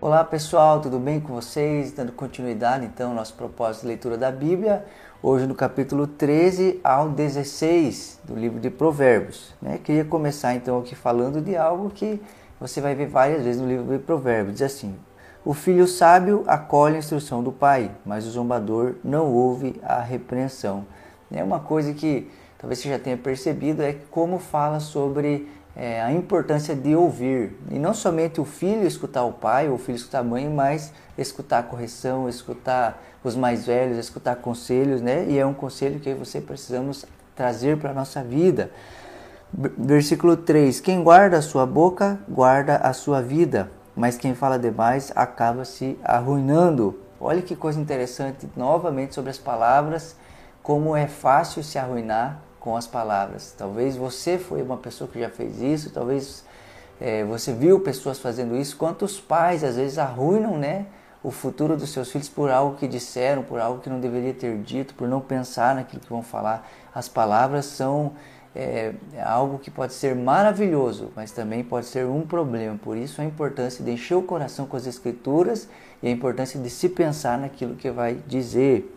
Olá pessoal, tudo bem com vocês? Dando continuidade então ao nosso propósito de leitura da Bíblia, hoje no capítulo 13 ao 16 do livro de Provérbios. Né? Queria começar então aqui falando de algo que você vai ver várias vezes no livro de Provérbios. Diz assim: O filho sábio acolhe a instrução do pai, mas o zombador não ouve a repreensão. É uma coisa que talvez você já tenha percebido é como fala sobre é, a importância de ouvir. E não somente o filho escutar o pai ou o filho escutar a mãe, mas escutar a correção, escutar os mais velhos, escutar conselhos, né? E é um conselho que você precisamos trazer para a nossa vida. Versículo 3: Quem guarda a sua boca, guarda a sua vida, mas quem fala demais acaba se arruinando. Olha que coisa interessante, novamente sobre as palavras, como é fácil se arruinar com as palavras. Talvez você foi uma pessoa que já fez isso, talvez é, você viu pessoas fazendo isso. Quantos pais às vezes arruinam, né? o futuro dos seus filhos por algo que disseram, por algo que não deveria ter dito, por não pensar naquilo que vão falar. As palavras são é, algo que pode ser maravilhoso, mas também pode ser um problema. Por isso a importância de encher o coração com as escrituras e a importância de se pensar naquilo que vai dizer.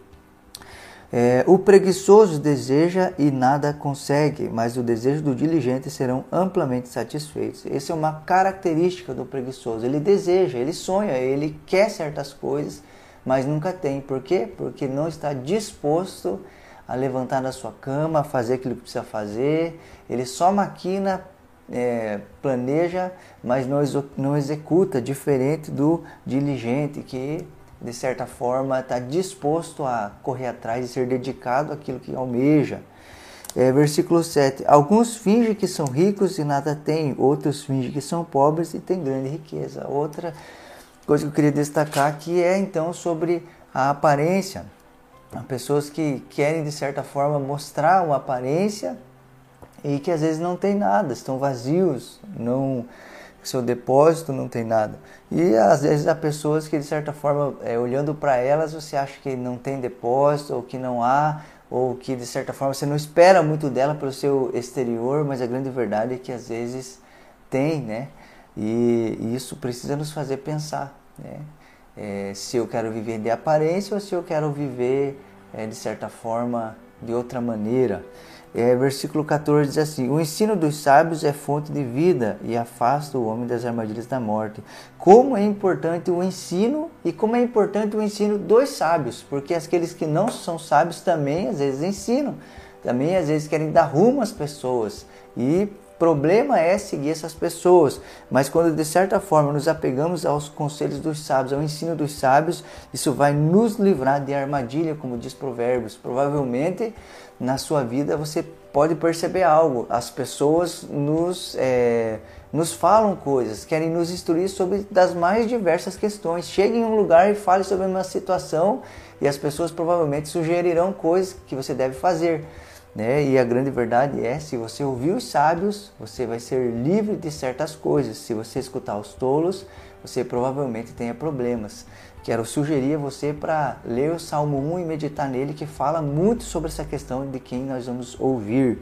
É, o preguiçoso deseja e nada consegue, mas o desejo do diligente serão amplamente satisfeitos. Essa é uma característica do preguiçoso. Ele deseja, ele sonha, ele quer certas coisas, mas nunca tem. Por quê? Porque não está disposto a levantar da sua cama, a fazer aquilo que precisa fazer. Ele só maquina, é, planeja, mas não, não executa, diferente do diligente que de certa forma, está disposto a correr atrás e ser dedicado àquilo que almeja. É, versículo 7. Alguns fingem que são ricos e nada têm, outros fingem que são pobres e têm grande riqueza. Outra coisa que eu queria destacar aqui é então sobre a aparência. Há pessoas que querem de certa forma mostrar uma aparência e que às vezes não tem nada, estão vazios, não seu depósito não tem nada. E às vezes há pessoas que de certa forma, é, olhando para elas, você acha que não tem depósito ou que não há, ou que de certa forma você não espera muito dela pelo seu exterior, mas a grande verdade é que às vezes tem, né? E, e isso precisa nos fazer pensar, né? É, se eu quero viver de aparência ou se eu quero viver é, de certa forma de outra maneira. É, versículo 14 diz assim: O ensino dos sábios é fonte de vida e afasta o homem das armadilhas da morte. Como é importante o ensino e como é importante o ensino dos sábios, porque aqueles que não são sábios também às vezes ensinam, também às vezes querem dar rumo às pessoas e problema é seguir essas pessoas, mas quando de certa forma nos apegamos aos conselhos dos sábios, ao ensino dos sábios, isso vai nos livrar de armadilha, como diz Provérbios. Provavelmente na sua vida você pode perceber algo. As pessoas nos, é, nos falam coisas, querem nos instruir sobre das mais diversas questões. Chegue em um lugar e fale sobre uma situação e as pessoas provavelmente sugerirão coisas que você deve fazer. Né? E a grande verdade é, se você ouvir os sábios, você vai ser livre de certas coisas. Se você escutar os tolos, você provavelmente tenha problemas. Quero sugerir a você para ler o Salmo 1 e meditar nele, que fala muito sobre essa questão de quem nós vamos ouvir.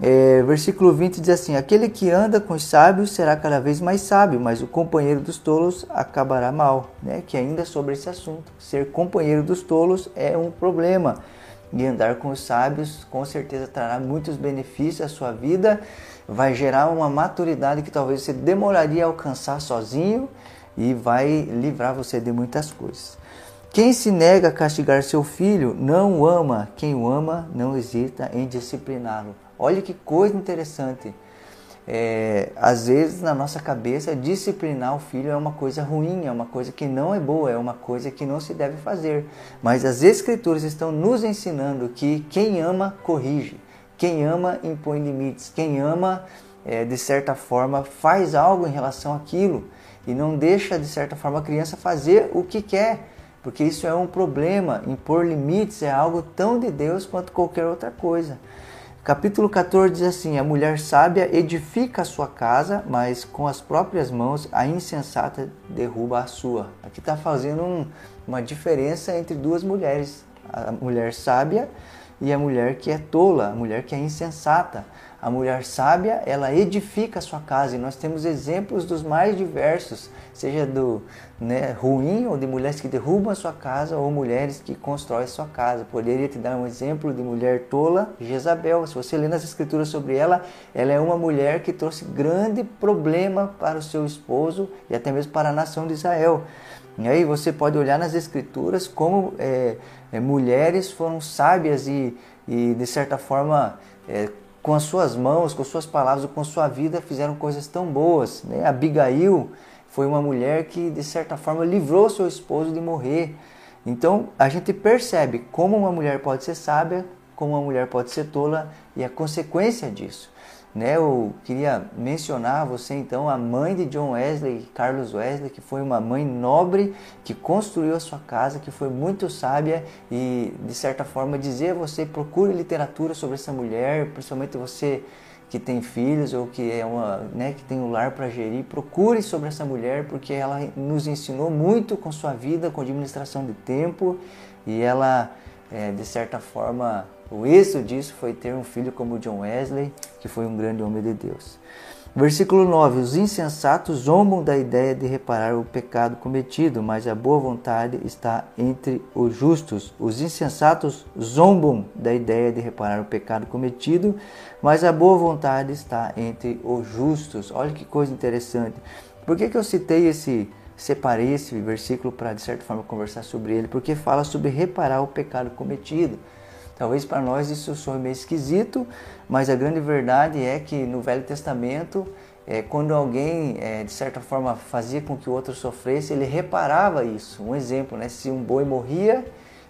É, versículo 20 diz assim: Aquele que anda com os sábios será cada vez mais sábio, mas o companheiro dos tolos acabará mal. Né? Que ainda sobre esse assunto, ser companheiro dos tolos é um problema. E andar com os sábios com certeza trará muitos benefícios à sua vida, vai gerar uma maturidade que talvez você demoraria a alcançar sozinho e vai livrar você de muitas coisas. Quem se nega a castigar seu filho não o ama, quem o ama não hesita em discipliná-lo. Olha que coisa interessante. É, às vezes na nossa cabeça disciplinar o filho é uma coisa ruim, é uma coisa que não é boa, é uma coisa que não se deve fazer. Mas as escrituras estão nos ensinando que quem ama corrige, quem ama impõe limites, quem ama é, de certa forma faz algo em relação àquilo e não deixa, de certa forma, a criança fazer o que quer, porque isso é um problema. Impor limites é algo tão de Deus quanto qualquer outra coisa. Capítulo 14 diz assim: A mulher sábia edifica a sua casa, mas com as próprias mãos a insensata derruba a sua. Aqui está fazendo um, uma diferença entre duas mulheres: a mulher sábia e a mulher que é tola, a mulher que é insensata. A mulher sábia, ela edifica a sua casa e nós temos exemplos dos mais diversos, seja do né, ruim ou de mulheres que derrubam a sua casa ou mulheres que constroem a sua casa. Poderia te dar um exemplo de mulher tola, Jezabel. Se você ler nas escrituras sobre ela, ela é uma mulher que trouxe grande problema para o seu esposo e até mesmo para a nação de Israel. E aí você pode olhar nas escrituras como é, é, mulheres foram sábias e, e de certa forma é, com as suas mãos, com suas palavras, com sua vida, fizeram coisas tão boas. Né? Abigail foi uma mulher que, de certa forma, livrou seu esposo de morrer. Então, a gente percebe como uma mulher pode ser sábia, como uma mulher pode ser tola e a consequência disso. Né, eu queria mencionar você então a mãe de John Wesley, Carlos Wesley, que foi uma mãe nobre que construiu a sua casa, que foi muito sábia e de certa forma dizer a você procure literatura sobre essa mulher, principalmente você que tem filhos ou que é uma, né, que tem um lar para gerir, procure sobre essa mulher porque ela nos ensinou muito com sua vida, com administração de tempo e ela é, de certa forma o êxito disso foi ter um filho como John Wesley, que foi um grande homem de Deus. Versículo 9: Os insensatos zombam da ideia de reparar o pecado cometido, mas a boa vontade está entre os justos. Os insensatos zombam da ideia de reparar o pecado cometido, mas a boa vontade está entre os justos. Olha que coisa interessante. Por que, que eu citei esse, separei esse versículo para, de certa forma, conversar sobre ele? Porque fala sobre reparar o pecado cometido. Talvez para nós isso soe meio esquisito, mas a grande verdade é que no Velho Testamento, é, quando alguém, é, de certa forma, fazia com que o outro sofresse, ele reparava isso. Um exemplo, né? se um boi morria,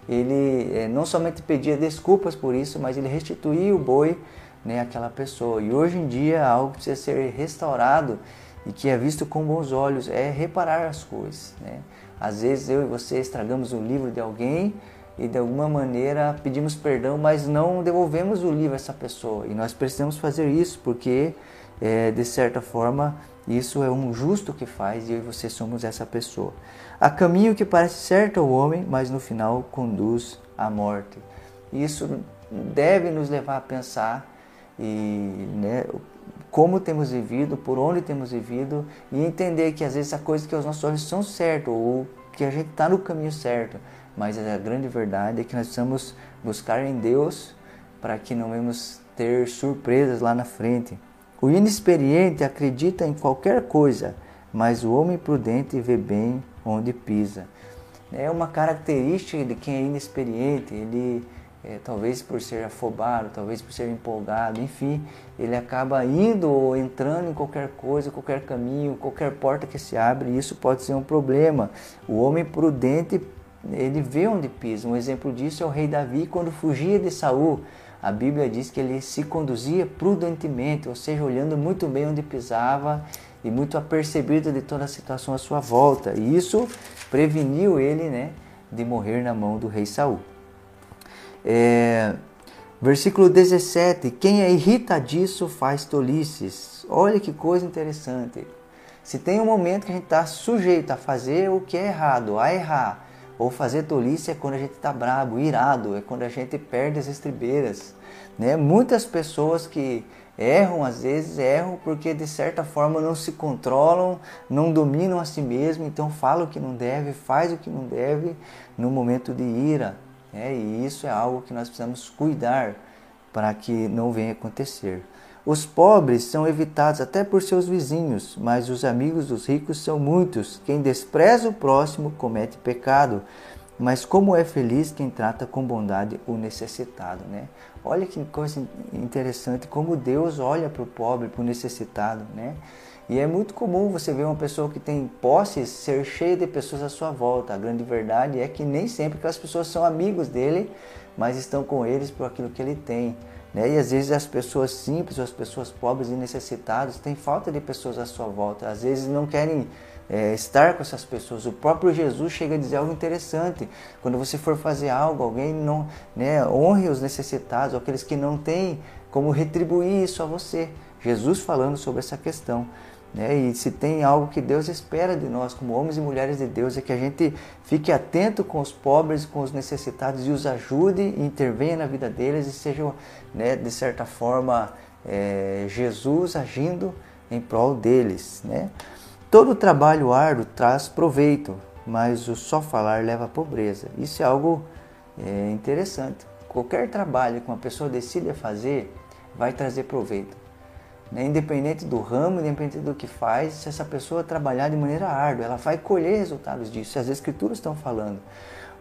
ele é, não somente pedia desculpas por isso, mas ele restituía o boi né, àquela pessoa. E hoje em dia, algo que precisa ser restaurado e que é visto com bons olhos é reparar as coisas. Né? Às vezes eu e você estragamos o livro de alguém e de alguma maneira pedimos perdão, mas não devolvemos o livro a essa pessoa. E nós precisamos fazer isso porque, é, de certa forma, isso é um justo que faz e eu e você somos essa pessoa. Há caminho que parece certo ao homem, mas no final conduz à morte. Isso deve nos levar a pensar e né, como temos vivido, por onde temos vivido e entender que às vezes a coisa que aos nossos olhos são certo ou que a gente está no caminho certo, mas a grande verdade é que nós precisamos buscar em Deus para que não venhamos ter surpresas lá na frente. O inexperiente acredita em qualquer coisa, mas o homem prudente vê bem onde pisa. É uma característica de quem é inexperiente, ele é, talvez por ser afobado, talvez por ser empolgado, enfim, ele acaba indo ou entrando em qualquer coisa, qualquer caminho, qualquer porta que se abre, e isso pode ser um problema. O homem prudente ele vê onde pisa. Um exemplo disso é o rei Davi quando fugia de Saul. A Bíblia diz que ele se conduzia prudentemente, ou seja, olhando muito bem onde pisava e muito apercebido de toda a situação à sua volta. E isso preveniu ele né, de morrer na mão do rei Saul. É, versículo 17: Quem é irritadiço faz tolices. Olha que coisa interessante. Se tem um momento que a gente está sujeito a fazer o que é errado, a errar, ou fazer tolice é quando a gente está bravo, irado, é quando a gente perde as estribeiras. Né? Muitas pessoas que erram, às vezes, erram porque de certa forma não se controlam, não dominam a si mesmo, então fala o que não deve, faz o que não deve no momento de ira. Né? E isso é algo que nós precisamos cuidar para que não venha acontecer. Os pobres são evitados até por seus vizinhos, mas os amigos dos ricos são muitos. Quem despreza o próximo comete pecado. Mas como é feliz quem trata com bondade o necessitado, né? Olha que coisa interessante como Deus olha para o pobre, para o necessitado, né? E é muito comum você ver uma pessoa que tem posses ser cheia de pessoas à sua volta. A grande verdade é que nem sempre aquelas pessoas são amigos dele, mas estão com eles por aquilo que ele tem. Né? E às vezes as pessoas simples, as pessoas pobres e necessitadas têm falta de pessoas à sua volta. Às vezes não querem é, estar com essas pessoas. O próprio Jesus chega a dizer algo interessante. Quando você for fazer algo, alguém não né, honre os necessitados, aqueles que não têm como retribuir isso a você. Jesus falando sobre essa questão. Né? E se tem algo que Deus espera de nós, como homens e mulheres de Deus, é que a gente fique atento com os pobres, com os necessitados e os ajude, intervenha na vida deles e seja, né, de certa forma, é, Jesus agindo em prol deles. Né? Todo trabalho árduo traz proveito, mas o só falar leva à pobreza. Isso é algo é, interessante. Qualquer trabalho que uma pessoa decida fazer vai trazer proveito. Né? Independente do ramo, independente do que faz, se essa pessoa trabalhar de maneira árdua, ela vai colher resultados disso. As escrituras estão falando.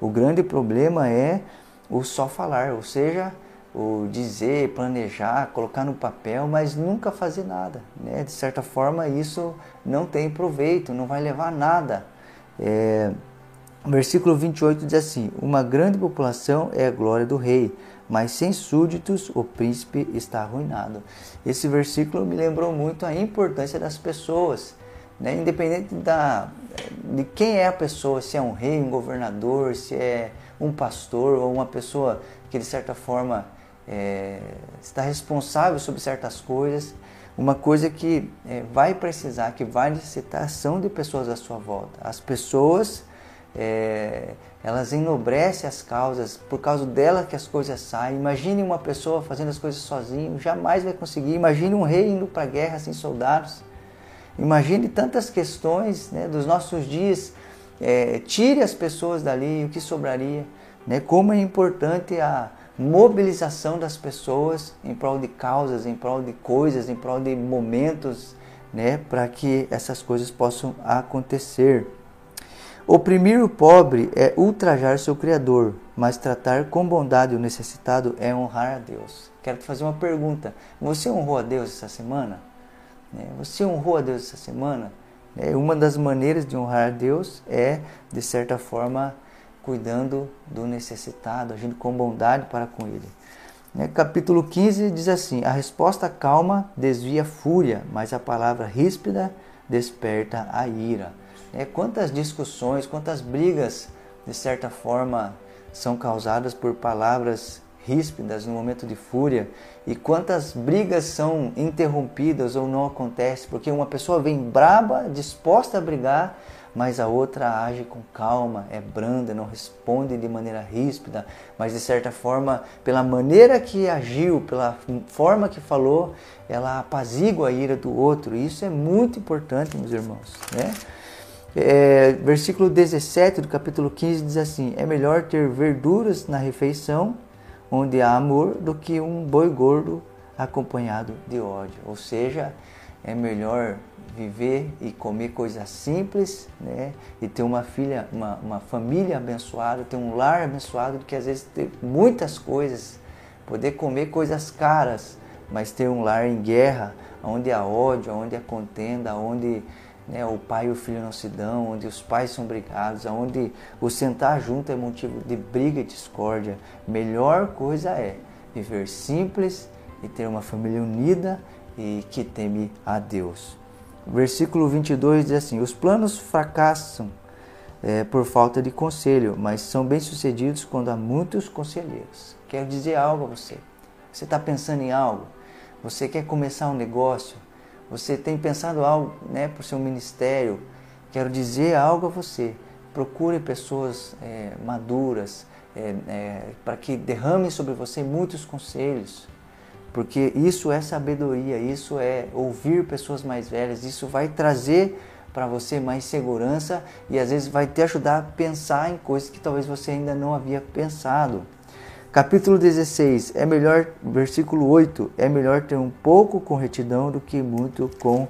O grande problema é o só falar, ou seja, o dizer, planejar, colocar no papel, mas nunca fazer nada. Né? De certa forma, isso não tem proveito, não vai levar a nada. É, versículo 28 diz assim: Uma grande população é a glória do rei, mas sem súditos o príncipe está arruinado. Esse versículo me lembrou muito a importância das pessoas. Né? Independente da, de quem é a pessoa, se é um rei, um governador, se é um pastor ou uma pessoa que de certa forma é, está responsável sobre certas coisas, uma coisa que é, vai precisar, que vai necessitar são de pessoas à sua volta. As pessoas, é, elas enobrecem as causas, por causa dela que as coisas saem. Imagine uma pessoa fazendo as coisas sozinho, jamais vai conseguir. Imagine um rei indo para a guerra sem soldados. Imagine tantas questões né, dos nossos dias. É, tire as pessoas dali, o que sobraria. Né? Como é importante a, mobilização das pessoas em prol de causas, em prol de coisas, em prol de momentos, né, para que essas coisas possam acontecer. Oprimir o pobre é ultrajar seu Criador, mas tratar com bondade o necessitado é honrar a Deus. Quero te fazer uma pergunta: você honrou a Deus essa semana? Né, você honrou a Deus essa semana? Né, uma das maneiras de honrar a Deus é, de certa forma, cuidando do necessitado, agindo com bondade para com ele. Né? Capítulo 15 diz assim: A resposta calma desvia a fúria, mas a palavra ríspida desperta a ira. É, quantas discussões, quantas brigas, de certa forma, são causadas por palavras ríspidas no momento de fúria e quantas brigas são interrompidas ou não acontecem porque uma pessoa vem braba, disposta a brigar, mas a outra age com calma, é branda, não responde de maneira ríspida, mas de certa forma, pela maneira que agiu, pela forma que falou, ela apazigua a ira do outro. Isso é muito importante, meus irmãos. Né? É, versículo 17 do capítulo 15 diz assim: É melhor ter verduras na refeição, onde há amor, do que um boi gordo acompanhado de ódio. Ou seja, é melhor viver e comer coisas simples, né? E ter uma filha, uma, uma família abençoada, ter um lar abençoado, do que às vezes ter muitas coisas, poder comer coisas caras, mas ter um lar em guerra, onde há ódio, onde há contenda, onde né, o pai e o filho não se dão, onde os pais são brigados, onde o sentar junto é motivo de briga e discórdia. Melhor coisa é viver simples e ter uma família unida e que teme a Deus. Versículo 22 diz assim: Os planos fracassam é, por falta de conselho, mas são bem-sucedidos quando há muitos conselheiros. Quero dizer algo a você. Você está pensando em algo? Você quer começar um negócio? Você tem pensado algo né, para o seu ministério? Quero dizer algo a você. Procure pessoas é, maduras é, é para que derramem sobre você muitos conselhos porque isso é sabedoria, isso é ouvir pessoas mais velhas, isso vai trazer para você mais segurança e às vezes vai te ajudar a pensar em coisas que talvez você ainda não havia pensado. Capítulo 16, é melhor, versículo 8, é melhor ter um pouco com retidão do que muito com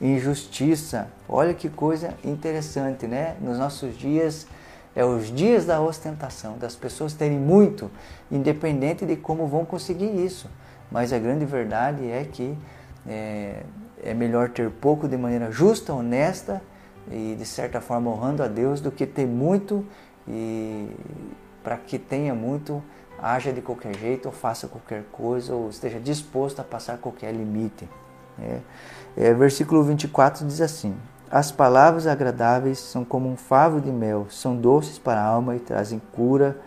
injustiça. Olha que coisa interessante, né? Nos nossos dias, é os dias da ostentação, das pessoas terem muito, independente de como vão conseguir isso. Mas a grande verdade é que é, é melhor ter pouco de maneira justa, honesta e de certa forma honrando a Deus do que ter muito e para que tenha muito, haja de qualquer jeito ou faça qualquer coisa ou esteja disposto a passar qualquer limite. É, é, versículo 24 diz assim: As palavras agradáveis são como um favo de mel, são doces para a alma e trazem cura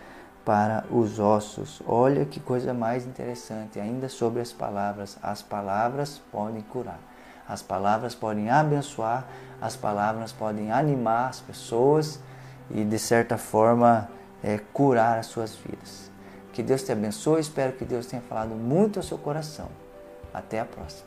para os ossos. Olha que coisa mais interessante, ainda sobre as palavras. As palavras podem curar, as palavras podem abençoar, as palavras podem animar as pessoas e, de certa forma, é, curar as suas vidas. Que Deus te abençoe, espero que Deus tenha falado muito ao seu coração. Até a próxima.